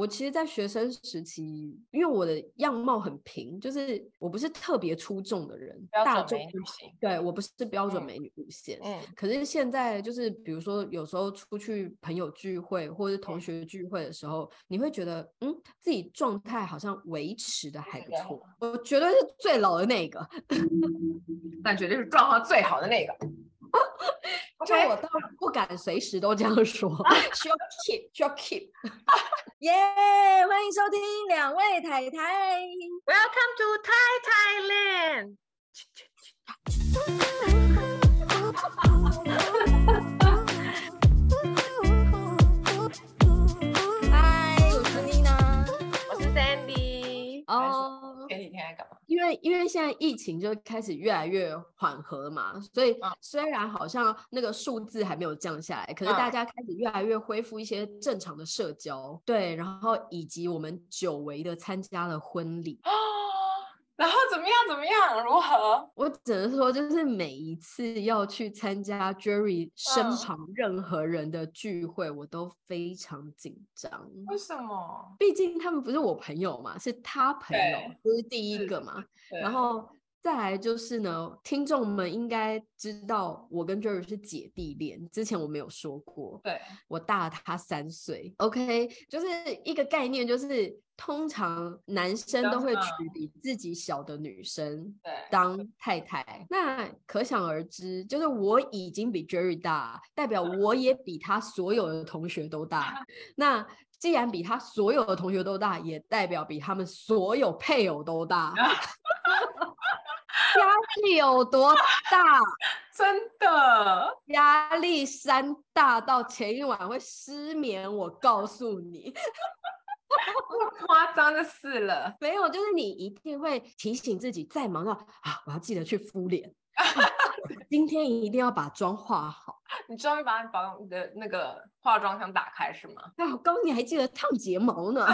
我其实，在学生时期，因为我的样貌很平，就是我不是特别出众的人，标准美女型。对，我不是标准美女路线。嗯。可是现在，就是比如说，有时候出去朋友聚会或者同学聚会的时候，嗯、你会觉得，嗯，自己状态好像维持的还不错。我绝对是最老的那个，但绝对是状况最好的那个。就我倒不敢随时都这样说，需要 keep，需要 keep。耶！欢迎收听两位太太，Welcome to Thai Thailand。因为因为现在疫情就开始越来越缓和了嘛，所以虽然好像那个数字还没有降下来，可是大家开始越来越恢复一些正常的社交，对，然后以及我们久违的参加了婚礼。然后怎么样？怎么样？如何？我只能说，就是每一次要去参加 Jerry 身旁任何人的聚会，嗯、我都非常紧张。为什么？毕竟他们不是我朋友嘛，是他朋友，不是第一个嘛。然后再来就是呢，听众们应该知道我跟 Jerry 是姐弟恋，之前我没有说过。对，我大他三岁。OK，就是一个概念，就是。通常男生都会娶比自己小的女生当太太，那可想而知，就是我已经比 Jerry 大，代表我也比他所有的同学都大。那既然比他所有的同学都大，也代表比他们所有配偶都大。压力有多大？真的，压力山大到前一晚会失眠。我告诉你。夸张的事了，没有，就是你一定会提醒自己，再忙到啊，我要记得去敷脸，今天一定要把妆化好。你终于把你保养的那个化妆箱打开是吗？哎，我刚刚你还记得烫睫毛呢，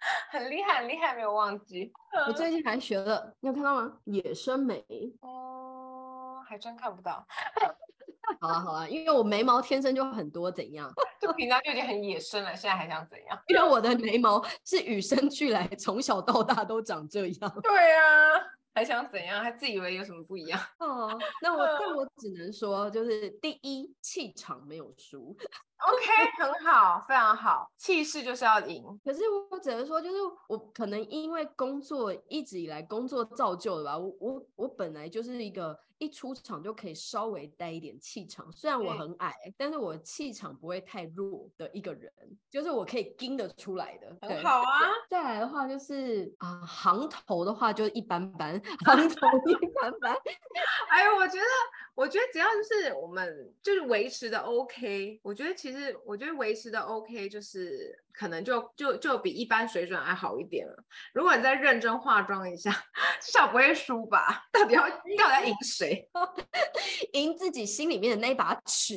很厉害，很厉害，没有忘记。我最近还学了，你有看到吗？野生眉。哦，还真看不到。好啊好啊，因为我眉毛天生就很多，怎样？就平常就已经很野生了，现在还想怎样？因为我的眉毛是与生俱来，从小到大都长这样。对啊，还想怎样？还自以为有什么不一样？哦，那我那我只能说，就是第一气场没有输。OK，很好，非常好，气势就是要赢。可是我只能说，就是我可能因为工作一直以来工作造就的吧，我我我本来就是一个。一出场就可以稍微带一点气场，虽然我很矮，嗯、但是我气场不会太弱的一个人，就是我可以盯得出来的。很好啊。再来的话就是啊，行头的话就一般般，行头一般般。哎呦，我觉得，我觉得只要就是我们就是维持的 OK，我觉得其实我觉得维持的 OK 就是。可能就就就比一般水准还好一点了。如果你再认真化妆一下，至少不会输吧？到底要 到底要赢谁？赢自己心里面的那一把尺。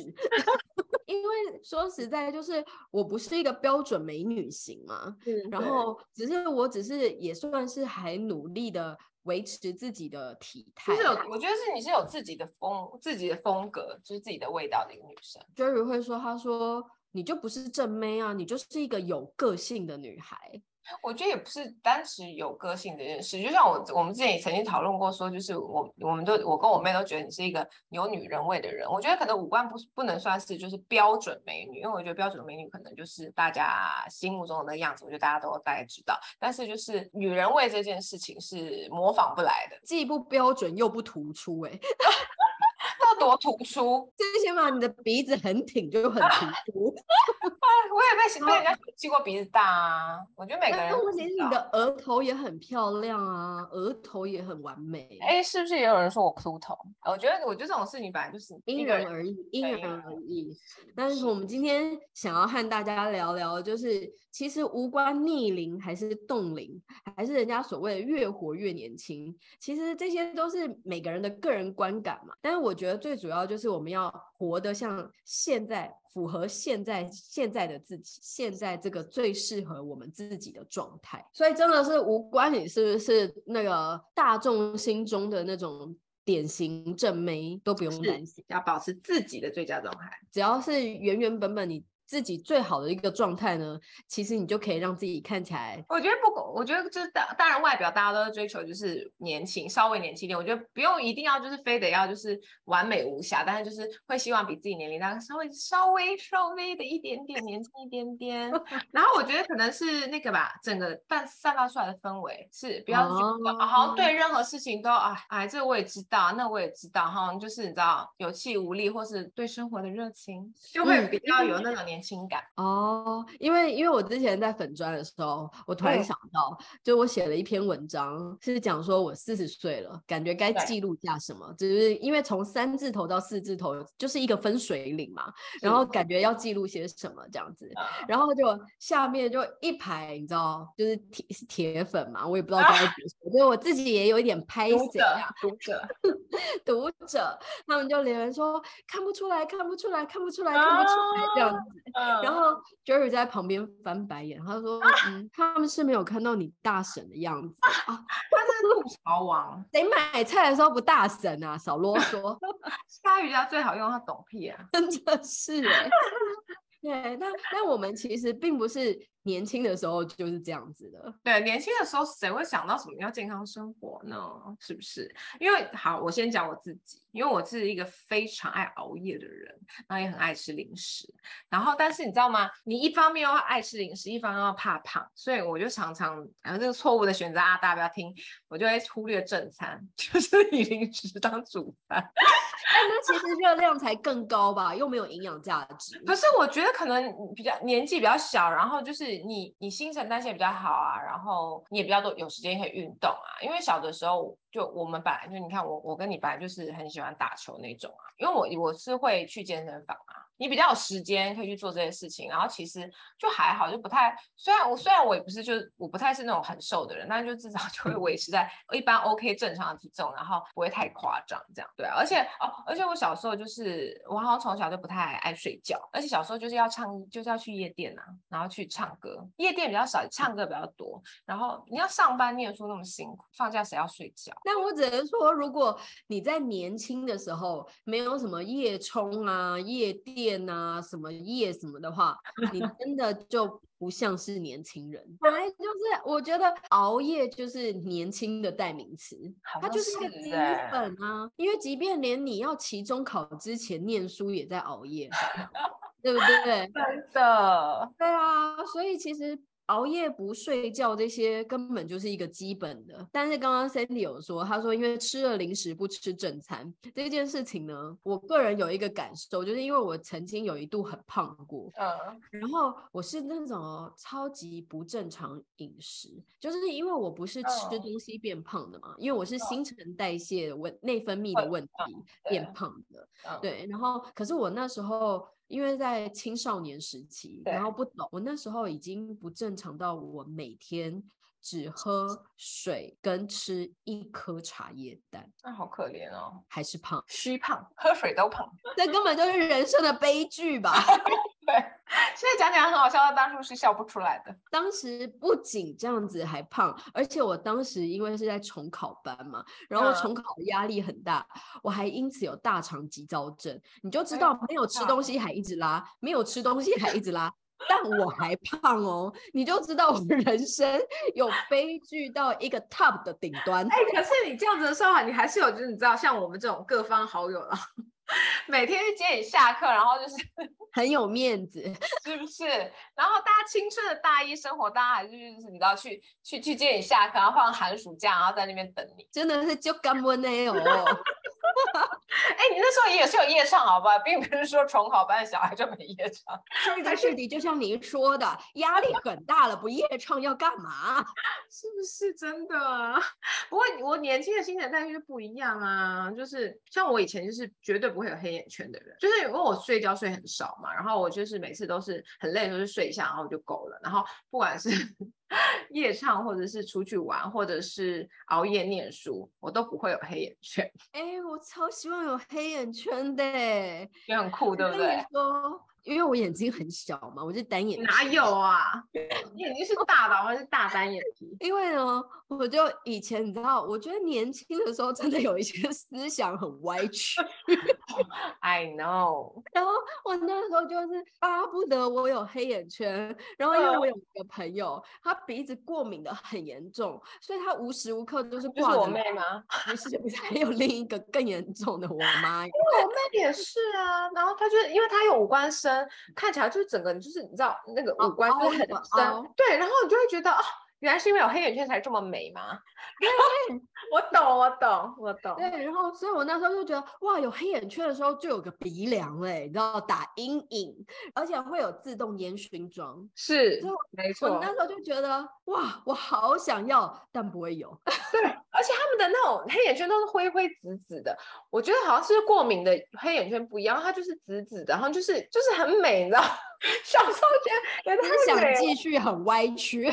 因为说实在，就是我不是一个标准美女型嘛，嗯、然后只是我只是也算是还努力的维持自己的体态。就是有，我觉得是你是有自己的风，自己的风格，就是自己的味道的一个女生。Jerry 会说，他说。你就不是正妹啊，你就是一个有个性的女孩。我觉得也不是单纯有个性这件事，就像我我们之前也曾经讨论过，说就是我我们都我跟我妹都觉得你是一个有女人味的人。我觉得可能五官不不能算是就是标准美女，因为我觉得标准美女可能就是大家心目中的那个样子，我觉得大家都大概知道。但是就是女人味这件事情是模仿不来的，既不标准又不突出，欸，哎。多突出，最起码你的鼻子很挺，就很突出。我也被被人家气过鼻子大啊。我觉得每个人，问题是你的额头也很漂亮啊，额头也很完美。哎，是不是也有人说我秃头？我觉得，我觉得这种事情本来就是因人而异，因人而异。但是我们今天想要和大家聊聊，就是其实无关逆龄还是冻龄，还是人家所谓的越活越年轻，其实这些都是每个人的个人观感嘛。但是我觉得。最主要就是我们要活得像现在，符合现在现在的自己，现在这个最适合我们自己的状态。所以真的是无关你是不是那个大众心中的那种典型正妹，都不用担心，要保持自己的最佳状态。只要是原原本本你自己最好的一个状态呢，其实你就可以让自己看起来。我觉得不，我觉得就是当当然外表大家都在追求就是年轻，稍微年轻一点。我觉得不用一定要就是非得要就是完美无瑕，但是就是会希望比自己年龄大稍微稍微稍微的一点点年轻一点点。然后我觉得可能是那个吧，整个散散发出来的氛围是不要觉得好像对任何事情都啊哎，这个我也知道，那我也知道哈，就是你知道有气无力，或是对生活的热情就会比较有那种年轻。情感。哦，因为因为我之前在粉砖的时候，我突然想到，嗯、就我写了一篇文章，是讲说我四十岁了，感觉该记录下什么，只是因为从三字头到四字头就是一个分水岭嘛，然后感觉要记录些什么这样子，然后就下面就一排，你知道，就是铁铁粉嘛，我也不知道该怎么说，所以我自己也有一点拍谢读者。读者，他们就留言说看不出来，看不出来，看不出来，看不出来这样子。然后 Jerry 在旁边翻白眼，他说：“嗯，他们是没有看到你大婶的样子啊。”他是吐槽王，谁买菜的时候不大婶啊？少啰嗦。鲨鱼家最好用，他懂屁啊！真的是哎。对，那那我们其实并不是。年轻的时候就是这样子的，对，年轻的时候谁会想到什么叫健康生活呢？是不是？因为好，我先讲我自己，因为我是一个非常爱熬夜的人，然后也很爱吃零食，然后但是你知道吗？你一方面又爱吃零食，一方面又怕胖，所以我就常常，然后这个错误的选择啊，大家不要听，我就会忽略正餐，就是以零食当主餐。那其实热量才更高吧，又没有营养价值。可是我觉得可能比较年纪比较小，然后就是。你你新陈代谢比较好啊，然后你也比较多有时间可以运动啊，因为小的时候就我们本来就你看我我跟你本来就是很喜欢打球那种啊，因为我我是会去健身房啊。你比较有时间可以去做这些事情，然后其实就还好，就不太。虽然我虽然我也不是，就是我不太是那种很瘦的人，但是就至少就会维持在一般 OK 正常的体重，然后不会太夸张这样。对啊，而且哦，而且我小时候就是我好像从小就不太爱睡觉，而且小时候就是要唱，就是要去夜店啊，然后去唱歌。夜店比较少，唱歌比较多。然后你要上班念书那么辛苦，放假谁要睡觉？但我只能说，如果你在年轻的时候没有什么夜冲啊、夜店。店啊，什么夜什么的话，你真的就不像是年轻人。本来就是，我觉得熬夜就是年轻的代名词，它就是一个基本啊。因为即便连你要期中考之前念书也在熬夜，对不对？真的，对啊。所以其实。熬夜不睡觉这些根本就是一个基本的，但是刚刚 Sandy 有说，他说因为吃了零食不吃正餐这件事情呢，我个人有一个感受，就是因为我曾经有一度很胖过，嗯，然后我是那种超级不正常饮食，就是因为我不是吃东西变胖的嘛，嗯、因为我是新陈代谢问内分泌的问题变胖的，嗯、对，然后可是我那时候。因为在青少年时期，然后不懂，我那时候已经不正常到我每天只喝水跟吃一颗茶叶蛋，那好可怜哦，还是胖，虚胖，喝水都胖，这根本就是人生的悲剧吧。对，现在讲起来很好笑，但当初是笑不出来的。当时不仅这样子还胖，而且我当时因为是在重考班嘛，然后重考的压力很大，嗯、我还因此有大肠急躁症。你就知道没有吃东西还一直拉，哎、没有吃东西还一直拉，但我还胖哦，你就知道我的人生有悲剧到一个 top 的顶端。哎，可是你这样子的时候，你还是有，就是你知道，像我们这种各方好友了。每天去接你下课，然后就是很有面子，是不是？然后大家青春的大一生活，大家还是就是你知道去去去接你下课，然后放寒暑假，然后在那边等你，真的是就干闷的哦。哎，你那时候也是有夜唱，好不好？并不是说重考班的小孩就没夜唱。是的，是的，就像您说的，压力很大了，不夜唱要干嘛？是不是真的？不过我年轻的新陈代谢就不一样啊，就是像我以前就是绝对不会有黑眼圈的人，就是因为我睡觉睡很少嘛，然后我就是每次都是很累的时候就睡一下，然后就够了。然后不管是 夜唱，或者是出去玩，或者是熬夜念书，我都不会有黑眼圈。哎，我超希望有黑眼圈的，也很酷，对不对？因为我眼睛很小嘛，我是单眼皮。哪有啊？你眼睛是大的还是大单眼皮？因为呢，我就以前你知道，我觉得年轻的时候真的有一些思想很歪曲。I know。然后我那时候就是巴不得我有黑眼圈，然后因为我有一个朋友，他鼻子过敏的很严重，所以他无时无刻都是挂着。我妹吗？不是，不是，还有另一个更严重的我妈。因为我妹也是啊，然后她就是因为她有五官深，看起来就是整个就是你知道那个五官就是很深，对，然后你就会觉得哦。原来是因为有黑眼圈才这么美吗？对，我懂，我懂，我懂。对，然后所以我那时候就觉得，哇，有黑眼圈的时候就有个鼻梁嘞，你知道，打阴影，而且会有自动烟熏妆。是，没错。我那时候就觉得，哇，我好想要，但不会有。对，而且他们的那种黑眼圈都是灰灰紫紫的，我觉得好像是过敏的黑眼圈不一样，它就是紫紫的，然后就是就是很美，你知道。小时候觉得，他想继续很歪曲。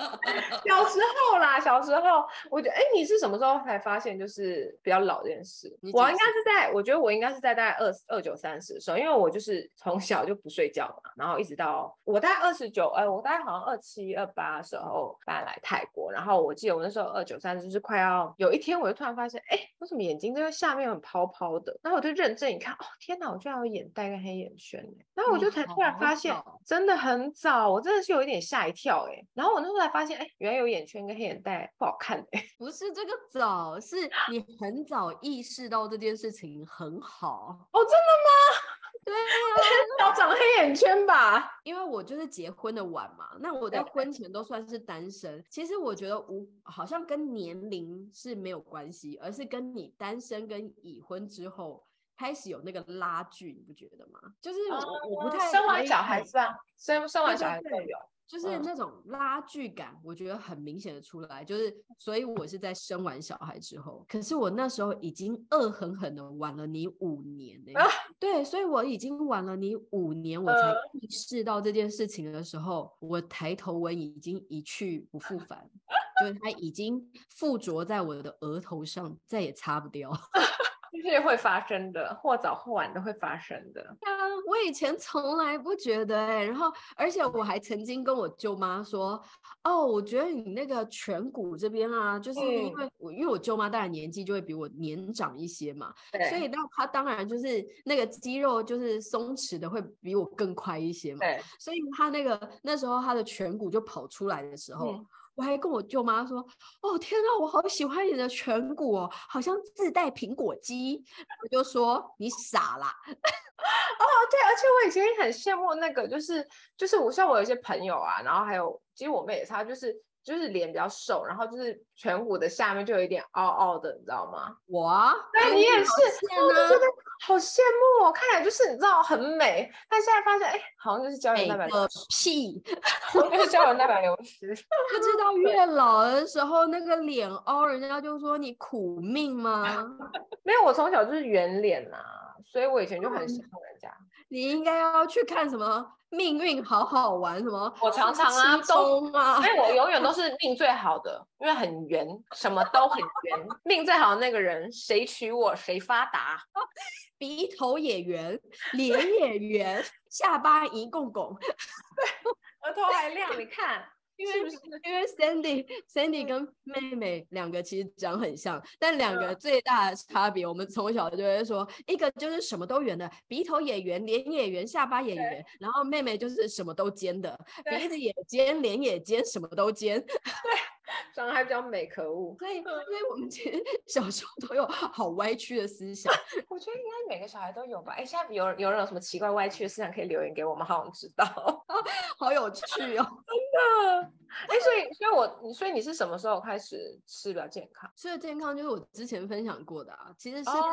小时候啦，小时候，我觉得，哎，你是什么时候才发现就是比较老这件事？我应该是在，我觉得我应该是在大概二二九三十的时候，因为我就是从小就不睡觉嘛，然后一直到我大概二十九，哎，我大概好像二七二八的时候搬来泰国，然后我记得我那时候二九三十就是快要有一天，我就突然发现，哎，为什么眼睛这个下面很泡泡的？然后我就认真一看，哦，天哪，我居然有眼袋跟黑眼圈，然后我就才突然发现，真的很早，我真的是有一点吓一跳，哎，然后我。那时候才发现，哎，原来有眼圈跟黑眼袋不好看哎。不是这个早，是你很早意识到这件事情很好哦。真的吗？对啊，要长黑眼圈吧？因为我就是结婚的晚嘛，那我在婚前都算是单身。其实我觉得无好像跟年龄是没有关系，而是跟你单身跟已婚之后开始有那个拉锯，你不觉得吗？就是我、哦、我不太生完小孩是吧？生生完小孩都有。就是那种拉锯感，我觉得很明显的出来，就是所以我是在生完小孩之后，可是我那时候已经恶狠狠的晚了你五年呢、对，所以我已经晚了你五年，我才意识到这件事情的时候，我抬头纹已经一去不复返，就是它已经附着在我的额头上，再也擦不掉。这是会发生的，或早或晚都会发生的。啊，我以前从来不觉得哎、欸，然后而且我还曾经跟我舅妈说，哦，我觉得你那个颧骨这边啊，就是因为我、嗯、因为我舅妈当然年纪就会比我年长一些嘛，所以那她当然就是那个肌肉就是松弛的会比我更快一些嘛，对所以她那个那时候她的颧骨就跑出来的时候。嗯我还跟我舅妈说：“哦，天哪，我好喜欢你的颧骨哦，好像自带苹果肌。”我就说：“你傻啦！”哦，对，而且我以前也很羡慕那个，就是就是我像我有一些朋友啊，然后还有其实我妹也是，她就是。就是脸比较瘦，然后就是颧骨的下面就有一点凹凹的，你知道吗？我啊，对，你也是，我就觉得好羡慕哦，看起来就是你知道很美，但现在发现哎，好像就是胶原蛋白流失，屁，就是胶原蛋白流失。不知道越老的时候那个脸凹，人家就说你苦命吗？没有，我从小就是圆脸呐、啊，所以我以前就很喜欢人家。嗯你应该要去看什么命运好好玩什么？我常常啊，都啊，所以我永远都 是命最好的，因为很圆，什么都很圆。命最好的那个人，谁娶我谁发达，鼻头也圆，脸也圆，下巴一共共，对，额头还亮，你看。因为因为 Sandy Sandy 跟妹妹两个其实长很像，但两个最大的差别，我们从小就会说，一个就是什么都圆的，鼻头也圆，脸也圆，下巴也圆，然后妹妹就是什么都尖的，鼻子也尖，脸也尖，什么都尖。对。长得还比较美，可恶。所以，所以我们其实 小时候都有好歪曲的思想。我觉得应该每个小孩都有吧。哎，现在有有人有什么奇怪歪曲的思想可以留言给我们，好想知道。好有趣哦，真的。哎，所以，所以我，你所以你是什么时候开始吃比较健康？吃的健康就是我之前分享过的啊，其实是更晚，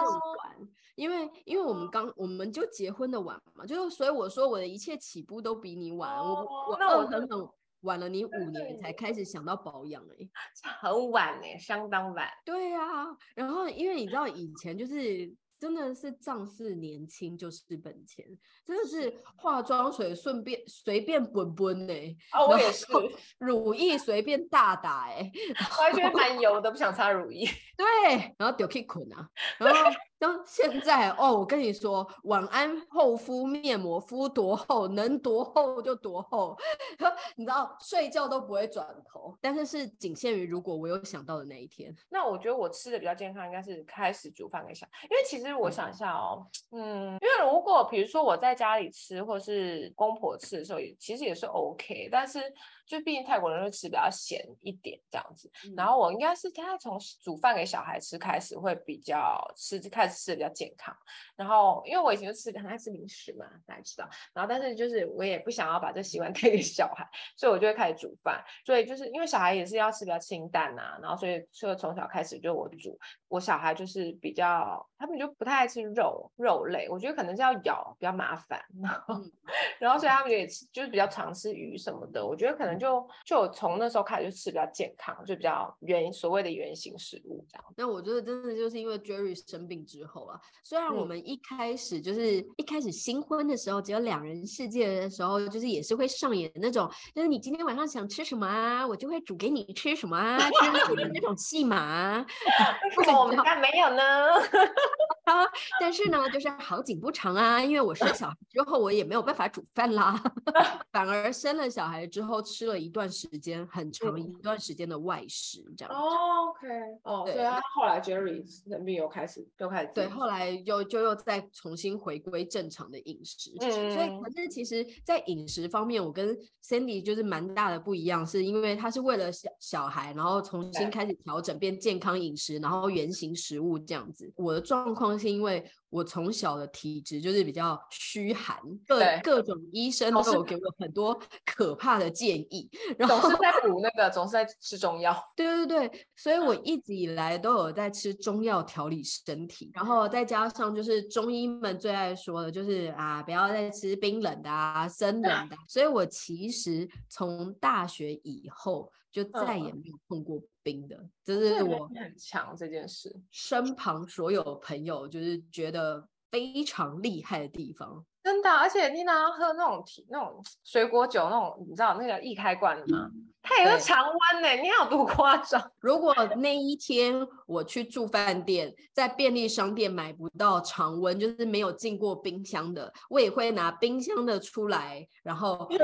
哦、因为因为我们刚我们就结婚的晚嘛，就是所以我说我的一切起步都比你晚。哦、我我那我很很。晚了你五年才开始想到保养哎、欸，很晚哎、欸，相当晚。对呀、啊，然后因为你知道以前就是真的是仗势年轻就是本钱，真的是化妆水顺便随便滚滚哎。哦，我也是，乳液随便大打哎、欸，我还觉得蛮油的，不想擦乳液。对，然后丢去捆啊，然后当现在哦，我跟你说，晚安厚敷面膜敷多厚，能多厚就多厚，你知道睡觉都不会转头，但是是仅限于如果我有想到的那一天。那我觉得我吃的比较健康，应该是开始煮饭给小，因为其实我想一下哦，嗯，因为如果比如说我在家里吃，或是公婆吃的时候，也其实也是 OK，但是。就毕竟泰国人会吃比较咸一点这样子，嗯、然后我应该是他从煮饭给小孩吃开始会比较吃，开始吃的比较健康。然后因为我以前就吃很爱吃零食嘛，大家知道。然后但是就是我也不想要把这习惯 带给小孩，所以我就会开始煮饭。所以就是因为小孩也是要吃比较清淡呐、啊，然后所以所以从小开始就我煮。我小孩就是比较他们就不太爱吃肉肉类，我觉得可能是要咬比较麻烦。然后、嗯、然后所以他们也吃就是比较常吃鱼什么的，我觉得可能。就就从那时候开始就吃比较健康，就比较原所谓的原型食物这样。那我觉得真的就是因为 Jerry 生病之后啊，虽然我们一开始就是、嗯、一开始新婚的时候只有两人世界的时候，就是也是会上演那种，就是你今天晚上想吃什么啊，我就会煮给你吃什么啊，就是那种戏码。为什么我们家没有呢？啊，但是呢，就是好景不长啊，因为我生小孩之后，我也没有办法煮饭啦，反而生了小孩之后吃。了一段时间，很长一段时间的外食，这样。哦，OK，哦，对，他后来 Jerry 生病又开始，又开始，对，后来又就又再重新回归正常的饮食。嗯，所以可是其实，在饮食方面，我跟 Sandy 就是蛮大的不一样，是因为他是为了小小孩，然后重新开始调整，变健康饮食，然后原型食物这样子。我的状况是因为。我从小的体质就是比较虚寒，各各种医生都有给我很多 可怕的建议，然后总是在补那个，总是在吃中药。对对对，所以我一直以来都有在吃中药调理身体，然后再加上就是中医们最爱说的，就是啊，不要再吃冰冷的啊，生冷 的。所以我其实从大学以后就再也没有碰过。冰的，这是我很强这件事。身旁所有朋友就是觉得非常厉害的地方，真的。而且你拿喝那种那种 水果酒，那种你知道那个易开罐的吗？嗯它也是常温呢，你有多夸张。如果那一天我去住饭店，在便利商店买不到常温，就是没有进过冰箱的，我也会拿冰箱的出来，然后去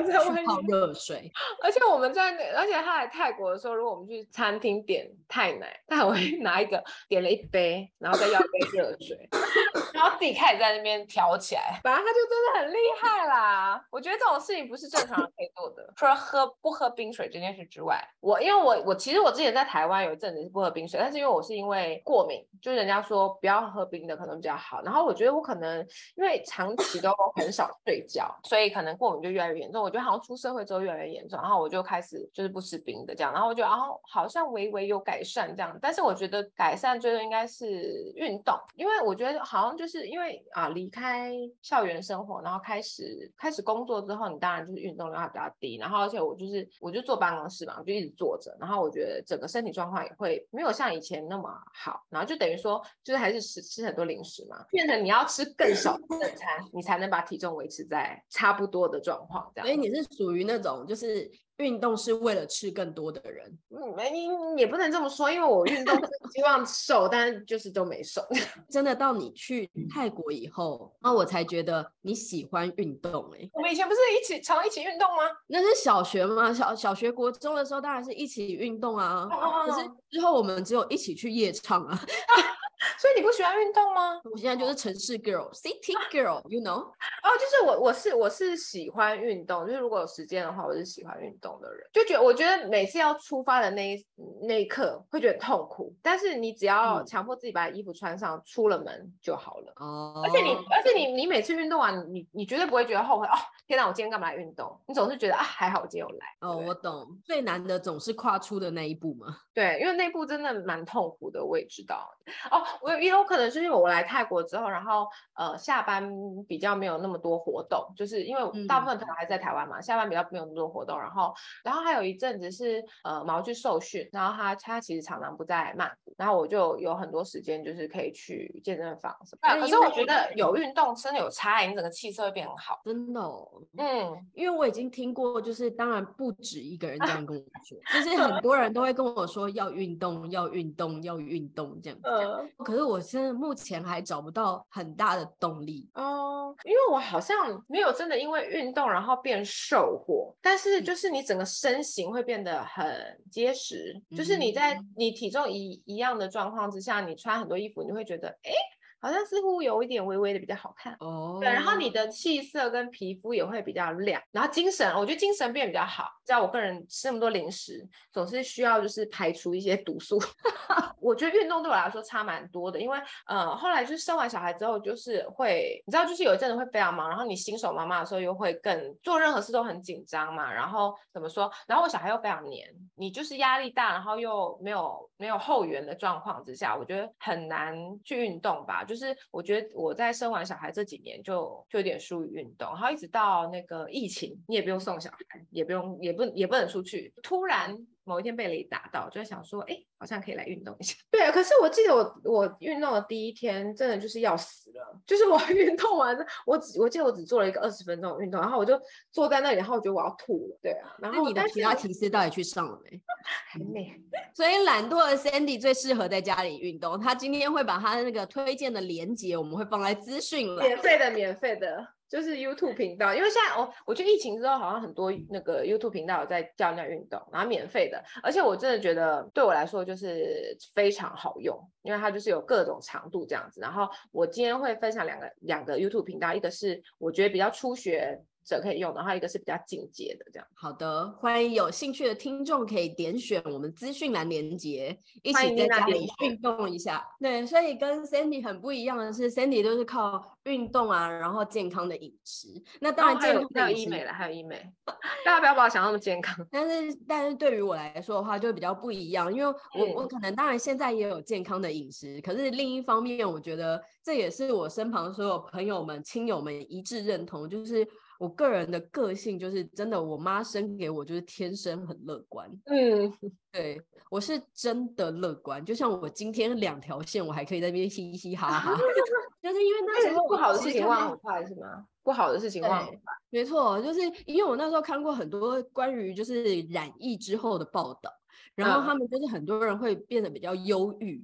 泡热水。而且我们在，而且他来泰国的时候，如果我们去餐厅点泰奶，他还会 拿一个点了一杯，然后再要一杯热水，然后自己开始在那边调起来。反正他就真的很厉害啦。我觉得这种事情不是正常人可以做的，除了喝不喝冰水这件事之外，我因为我我其实我之前在台湾有一阵子是不喝冰水，但是因为我是因为过敏，就是人家说不要喝冰的可能比较好。然后我觉得我可能因为长期都很少睡觉，所以可能过敏就越来越严重。我觉得好像出社会之后越来越严重，然后我就开始就是不吃冰的这样。然后我觉得然后好像微微有改善这样，但是我觉得改善最多应该是运动，因为我觉得好像就是因为啊离开校园生活，然后开始开始工作之后，你当然就是运动量比较低。然后而且我就是我就坐办公。室嘛，我？就一直坐着，然后我觉得整个身体状况也会没有像以前那么好，然后就等于说，就是还是吃吃很多零食嘛，变成你要吃更少的正餐，你才能把体重维持在差不多的状况。这样，所以你是属于那种就是。运动是为了吃更多的人，嗯，没，也不能这么说，因为我运动是希望瘦，但是就是都没瘦。真的到你去泰国以后，那我才觉得你喜欢运动哎、欸。我们以前不是一起常一起运动吗？那是小学嘛，小小学国中的时候当然是一起运动啊。可是之后我们只有一起去夜唱啊。所以你不喜欢运动吗？我现在就是城市 girl，city girl，you know？哦，就是我，我是我是喜欢运动，就是如果有时间的话，我是喜欢运动的人。就觉得我觉得每次要出发的那一那一刻会觉得痛苦，但是你只要强迫自己把衣服穿上，出了门就好了。哦、嗯。而且你，而且你，你每次运动完，你你绝对不会觉得后悔哦。天哪，我今天干嘛来运动？你总是觉得啊，还好我今天有来。哦，我懂。最难的总是跨出的那一步嘛。对，因为那一步真的蛮痛苦的，我也知道。哦。我也有可能是因为我来泰国之后，然后呃下班比较没有那么多活动，就是因为大部分可能还在台湾嘛，嗯、下班比较没有那么多活动。然后然后还有一阵子是呃毛去受训，然后他他其实常常不在曼谷，然后我就有很多时间就是可以去健身房什么。可是我觉得有运动真的有差，你整个气色会变很好。真的、哦，嗯，因为我已经听过，就是当然不止一个人这样跟我说，就是 很多人都会跟我说要运动，要运动，要运动这样子。嗯可是我现在目前还找不到很大的动力哦，因为我好像没有真的因为运动然后变瘦过，但是就是你整个身形会变得很结实，嗯、就是你在你体重一一样的状况之下，你穿很多衣服，你会觉得哎。诶好像似乎有一点微微的比较好看哦，对，然后你的气色跟皮肤也会比较亮，然后精神，我觉得精神变比较好。知道我个人吃那么多零食，总是需要就是排除一些毒素。我觉得运动对我来说差蛮多的，因为呃后来就是生完小孩之后，就是会你知道就是有一阵子会非常忙，然后你新手妈妈的时候又会更做任何事都很紧张嘛，然后怎么说？然后我小孩又非常黏，你就是压力大，然后又没有没有后援的状况之下，我觉得很难去运动吧。就就是我觉得我在生完小孩这几年就就有点疏于运动，然后一直到那个疫情，你也不用送小孩，也不用也不也不能出去，突然某一天被雷打到，就在想说，哎，好像可以来运动一下。对啊，可是我记得我我运动的第一天真的就是要死了，就是我运动完，我只我记得我只做了一个二十分钟的运动，然后我就坐在那里，然后我觉得我要吐了。对啊，然后你的皮拉提斯到底去上了没？还没。所以懒惰的 Sandy 最适合在家里运动。他今天会把他的那个推荐的连接，我们会放在资讯了。免费的，免费的。就是 YouTube 频道，因为现在我我觉得疫情之后，好像很多那个 YouTube 频道有在教人家运动，然后免费的，而且我真的觉得对我来说就是非常好用，因为它就是有各种长度这样子。然后我今天会分享两个两个 YouTube 频道，一个是我觉得比较初学者可以用的，然后一个是比较进阶的这样。好的，欢迎有兴趣的听众可以点选我们资讯栏连接，一起在家里运动一下。对，所以跟 Sandy 很不一样的是，Sandy 都是靠运动啊，然后健康的饮食。那当然健康的还有医美了，还有医美。大家不要把我想那么健康。但是，但是对于我来说的话，就比较不一样，因为我、嗯、我可能当然现在也有健康的饮食，可是另一方面，我觉得这也是我身旁所有朋友们、亲友们一致认同，就是。我个人的个性就是真的，我妈生给我就是天生很乐观。嗯，对，我是真的乐观，就像我今天两条线，我还可以在那边嘻嘻哈哈，就是因为那时候不好的事情忘很快是吗？不好的事情忘很快，没错，就是因为我那时候看过很多关于就是染疫之后的报道，然后他们就是很多人会变得比较忧郁。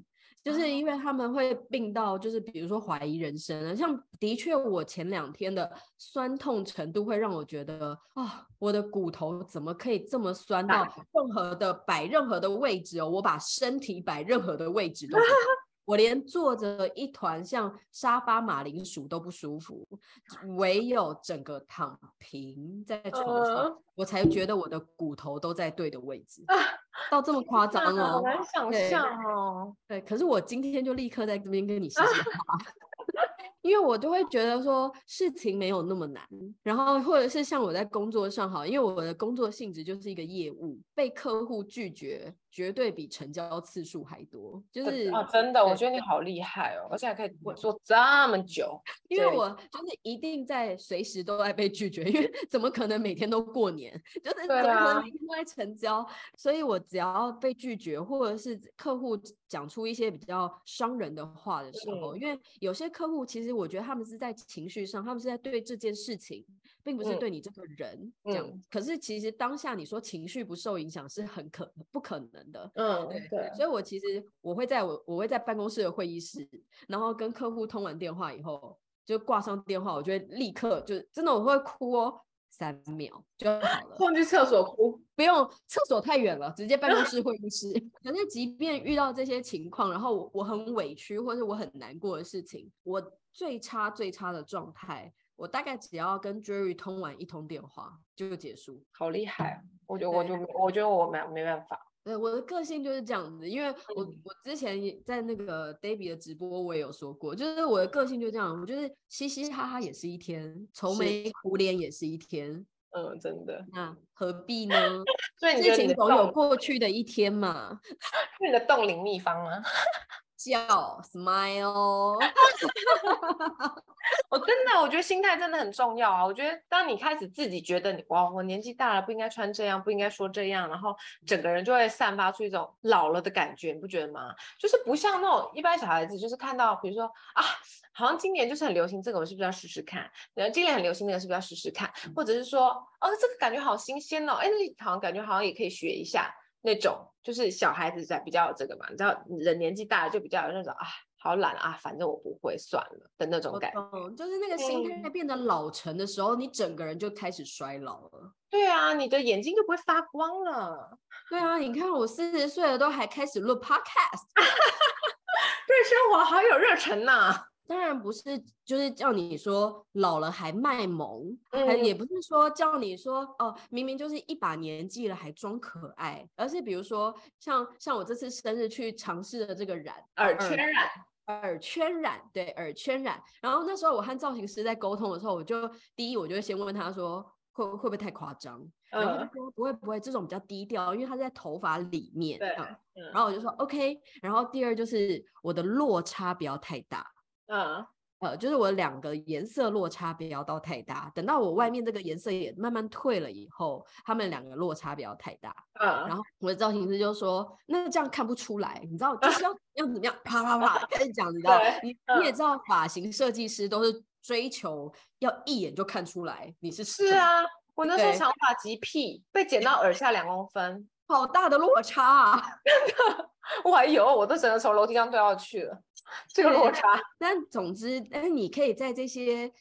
就是因为他们会病到，就是比如说怀疑人生啊，像的确我前两天的酸痛程度会让我觉得啊，我的骨头怎么可以这么酸到任何的摆任何的位置哦，我把身体摆任何的位置都不。我连坐着一团像沙发马铃薯都不舒服，唯有整个躺平在床上，呃、我才觉得我的骨头都在对的位置。啊、到这么夸张哦，好难想象哦对。对，可是我今天就立刻在这边跟你说说话。啊 因为我就会觉得说事情没有那么难，然后或者是像我在工作上好，因为我的工作性质就是一个业务，被客户拒绝绝对比成交次数还多，就是啊，真的，我觉得你好厉害哦，而且还可以做这么久，因为我就是一定在随时都在被拒绝，因为怎么可能每天都过年，就是怎么可能每天都在成交，所以我只要被拒绝，或者是客户讲出一些比较伤人的话的时候，因为有些客户其实。我觉得他们是在情绪上，他们是在对这件事情，并不是对你这个人这样。嗯、可是其实当下你说情绪不受影响是很可不可能的。嗯，对。对，所以我其实我会在我我会在办公室的会议室，然后跟客户通完电话以后，就挂上电话，我就会立刻就真的我会哭哦。三秒就好了，冲去厕所哭，不用，厕所太远了，直接办公室 会议室。可是即便遇到这些情况，然后我我很委屈，或是我很难过的事情，我最差最差的状态，我大概只要跟 Jerry 通完一通电话就结束。好厉害，我觉得我就我觉得我没没办法。对，我的个性就是这样子，因为我我之前也在那个 Davy 的直播，我也有说过，就是我的个性就这样，我就是嘻嘻哈哈也是一天，愁眉苦脸也是一天，嗯，真的，那何必呢？所以你事情总有过去的一天嘛。是你的冻龄秘方吗？笑，smile。我真的，我觉得心态真的很重要啊！我觉得当你开始自己觉得你哇，我年纪大了，不应该穿这样，不应该说这样，然后整个人就会散发出一种老了的感觉，你不觉得吗？就是不像那种一般小孩子，就是看到比如说啊，好像今年就是很流行这个，我是不是要试试看？然后今年很流行那个，是不是要试试看？或者是说，哦，这个感觉好新鲜哦，哎，好像感觉好像也可以学一下那种，就是小孩子在比较这个嘛，你知道人年纪大了就比较有那种啊。好懒啊，反正我不会算了的那种感觉。就是那个心态变得老成的时候，嗯、你整个人就开始衰老了。对啊，你的眼睛就不会发光了。对啊，你看我四十岁了都还开始录 podcast，对生活好有热忱呐。当然不是，就是叫你说老了还卖萌，嗯，也不是说叫你说哦，明明就是一把年纪了还装可爱，而是比如说像像我这次生日去尝试的这个染耳圈染，耳圈染，对，耳圈染。然后那时候我和造型师在沟通的时候，我就第一我就会先问他说会会不会太夸张，然后他就说不会不会，这种比较低调，因为它在头发里面，对，嗯，然后我就说 OK，然后第二就是我的落差不要太大。嗯，呃，就是我两个颜色落差不要到太大，等到我外面这个颜色也慢慢退了以后，他们两个落差不要太大。嗯，然后我的造型师就说，那这样看不出来，你知道，就是要要怎么样，啪啪啪开始讲，你 知道，你你也知道，发型设计师都是追求要一眼就看出来你是是啊，我那时候长发及屁被剪到耳下两公分，好大的落差啊，真的，我还有，我都整个从楼梯上掉下去了。这个落差，但总之，但是你可以在这些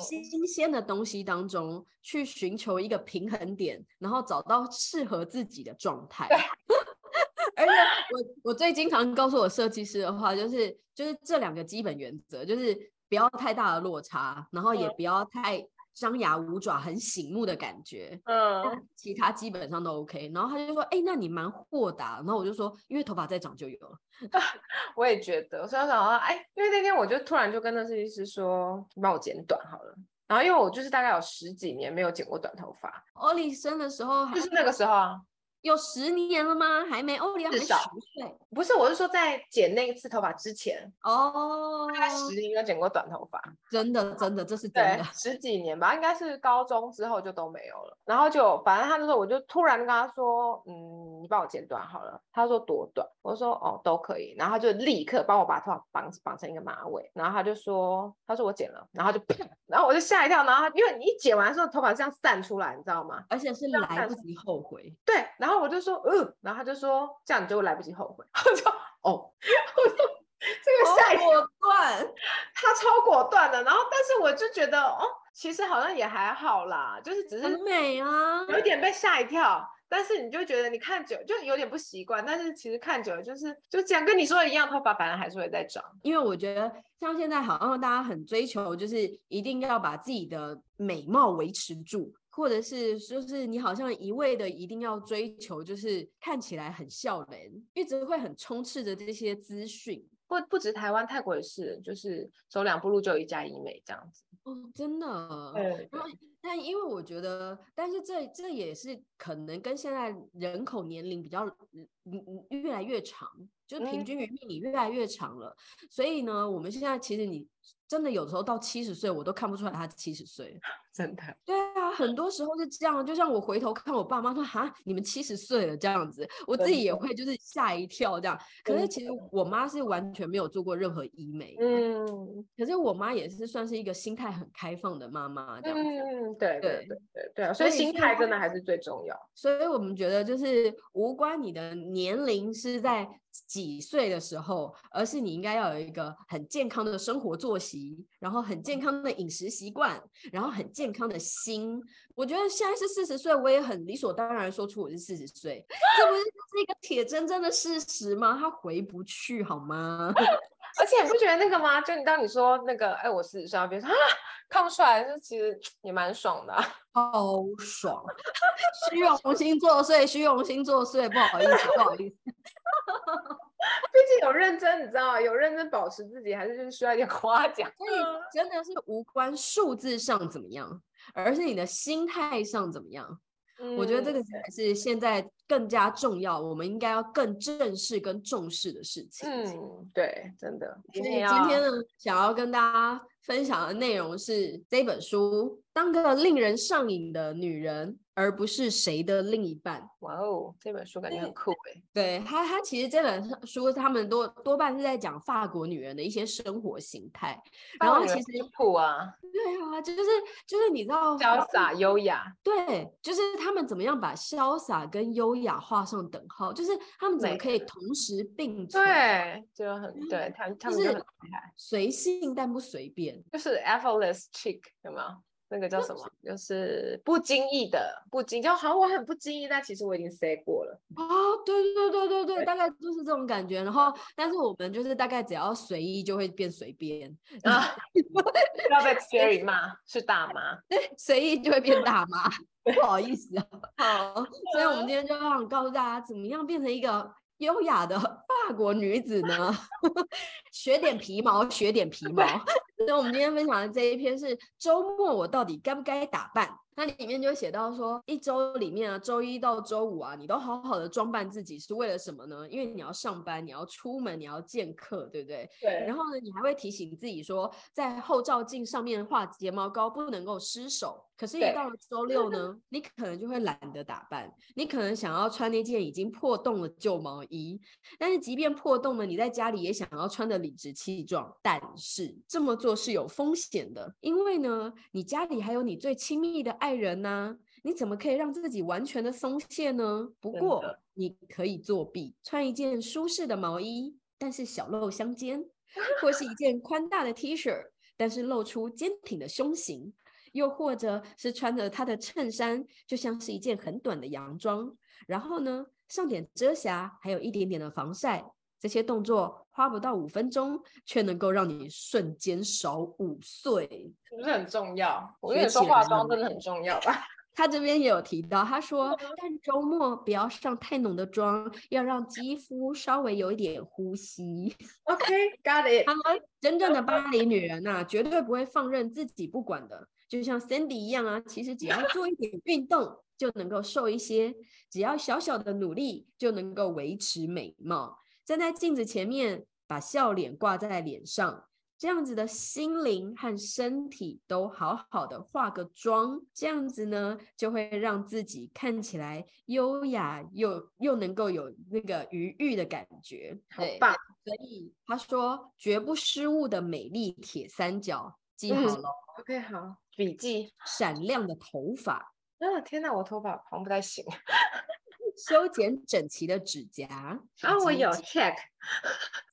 新鲜的东西当中、嗯、去寻求一个平衡点，然后找到适合自己的状态。而且我我最经常告诉我设计师的话，就是就是这两个基本原则，就是不要太大的落差，然后也不要太。嗯张牙舞爪，很醒目的感觉，嗯，其他基本上都 OK。然后他就说：“哎、欸，那你蛮豁达。”然后我就说：“因为头发再长就有了。” 我也觉得，所以我想说：“哎、欸，因为那天我就突然就跟那设计师说，你帮我剪短好了。”然后因为我就是大概有十几年没有剪过短头发。欧丽生的时候，就是那个时候啊。有十年了吗？还没，欧里还十岁。不是，我是说在剪那一次头发之前哦，大概十年没有剪过短头发，真的真的这是真的，十几年吧，应该是高中之后就都没有了。然后就反正他就说，我就突然跟他说，嗯，你帮我剪短好了。他说多短？我说哦都可以。然后他就立刻帮我把头发绑绑成一个马尾。然后他就说，他说我剪了，然后就啪，然后我就吓一跳。然后因为你一剪完之后头发这样散出来，你知道吗？而且是来不及后悔。对，然后。我就说，嗯，然后他就说，这样你就会来不及后悔。我就哦，我就这个下一果断，他超果断的。然后，但是我就觉得，哦，其实好像也还好啦，就是只是很美啊，有点被吓一跳。但是你就觉得你看久就有点不习惯，但是其实看久了就是就这样，跟你说的一样，头发反而还是会再长。因为我觉得像现在好像大家很追求，就是一定要把自己的美貌维持住。或者是就是你好像一味的一定要追求，就是看起来很笑人，一直会很充斥着这些资讯。不不止台湾，泰国也是，就是走两步路就有一家医美这样子。哦，真的。对。但因为我觉得，但是这这也是可能跟现在人口年龄比较嗯嗯越来越长，就平均余命也越来越长了。嗯。所以呢，我们现在其实你。真的有时候到七十岁，我都看不出来他七十岁，真的。对啊，很多时候是这样。就像我回头看我爸妈说：“哈，你们七十岁了这样子。”我自己也会就是吓一跳这样。可是其实我妈是完全没有做过任何医美，嗯。可是我妈也是算是一个心态很开放的妈妈这样子。嗯，对对对对对啊，所以心态真的还是最重要。所以我们觉得就是无关你的年龄是在。几岁的时候，而是你应该要有一个很健康的生活作息，然后很健康的饮食习惯，然后很健康的心。我觉得现在是四十岁，我也很理所当然说出我是四十岁，这不是是一个铁铮铮的事实吗？他回不去好吗？而且你不觉得那个吗？就你当你说那个，哎，我四十岁，别说啊，看不出来，就其实也蛮爽的，啊，好爽，虚荣心作祟，虚荣心作祟，不好意思，不好意思。毕竟有认真，你知道吗？有认真保持自己，还是就是需要一点夸奖。所以真的是无关数字上怎么样，而是你的心态上怎么样。嗯，我觉得这个才是现在更加重要，我们应该要更正视跟重视的事情。嗯，对，真的。所以今天呢，想要跟大家分享的内容是这本书《当个令人上瘾的女人》。而不是谁的另一半。哇哦，这本书感觉很酷哎。对他，他其实这本书他们多多半是在讲法国女人的一些生活形态。然后其实酷啊，对啊，就是就是你知道，潇洒优雅。对，就是他们怎么样把潇洒跟优雅画上等号，就是他们怎么可以同时并存。对，就很对他他们就很厉害，随性但不随便，就是 effortless chic 有没有？那个叫什么？就是不经意的，不经就好像我很不经意，但其实我已经 say 过了。哦，对对对对对，大概就是这种感觉。然后，但是我们就是大概只要随意就会变随便啊，要被 Siri 骂是大妈，对，随意就会变大妈，不好意思啊。好，所以我们今天就想告诉大家，怎么样变成一个优雅的法国女子呢？学点皮毛，学点皮毛。所以我们今天分享的这一篇是周末我到底该不该打扮？那里面就写到说，一周里面啊，周一到周五啊，你都好好的装扮自己是为了什么呢？因为你要上班，你要出门，你要见客，对不对？对。然后呢，你还会提醒自己说，在后照镜上面画睫毛膏不能够失手。可是，一到了周六呢，你可能就会懒得打扮，你可能想要穿那件已经破洞的旧毛衣。但是，即便破洞了，你在家里也想要穿的理直气壮。但是这么做是有风险的，因为呢，你家里还有你最亲密的爱人呢、啊，你怎么可以让自己完全的松懈呢？不过你可以作弊，穿一件舒适的毛衣，但是小露香肩，或是一件宽大的 T 恤，但是露出坚挺的胸型，又或者是穿着他的衬衫，就像是一件很短的洋装，然后呢，上点遮瑕，还有一点点的防晒，这些动作。花不到五分钟，却能够让你瞬间少五岁，是不是很重要？我跟你说，化妆真的很重要吧？他这边也有提到，他说，但周末不要上太浓的妆，要让肌肤稍微有一点呼吸。OK，got it。他们真正的巴黎女人呐、啊，绝对不会放任自己不管的，就像 Sandy 一样啊，其实只要做一点运动，就能够瘦一些，只要小小的努力，就能够维持美貌。站在镜子前面，把笑脸挂在脸上，这样子的心灵和身体都好好的化个妆，这样子呢，就会让自己看起来优雅又又能够有那个愉悦的感觉。好棒！所以他说，绝不失误的美丽铁三角，记好了。嗯、OK，好，笔记。闪亮的头发。啊，天哪，我头发好像不太行。修剪整齐的指甲啊，我有 check。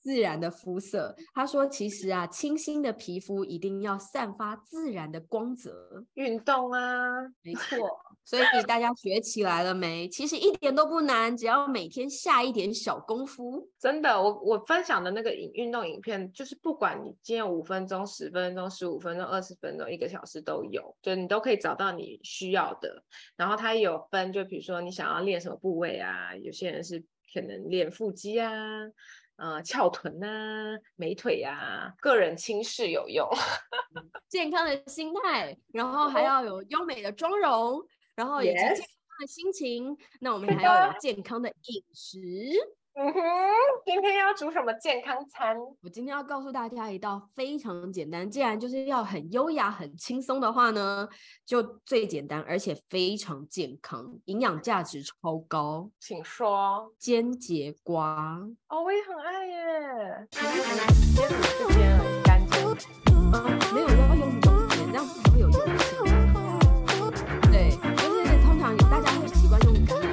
自然的肤色，他说其实啊，清新的皮肤一定要散发自然的光泽。运动啊，没错。所以大家学起来了没？其实一点都不难，只要每天下一点小功夫。真的，我我分享的那个影运动影片，就是不管你今天五分钟、十分钟、十五分钟、二十分钟、一个小时都有，就你都可以找到你需要的。然后它也有分，就比如说你想要练什么部位啊，有些人是可能练腹肌啊。呃，翘臀呐、啊，美腿呀、啊，个人轻视有用。健康的心态，然后还要有优美的妆容，然后以及健康的心情。那我们还要有健康的饮食。嗯哼，今天要煮什么健康餐？我今天要告诉大家一道非常简单，既然就是要很优雅、很轻松的话呢，就最简单而且非常健康，营养价值超高。请说，煎节瓜。哦，我也很爱耶。煎是煎很干净。啊，没有要用油煎，这样子才会有油性。对，就是通常大家会习惯用干的。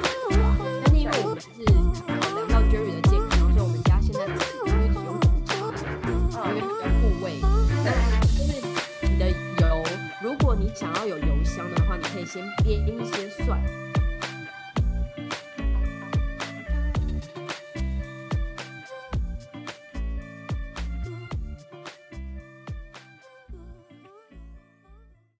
想要有油香的话，你可以先煸一些蒜。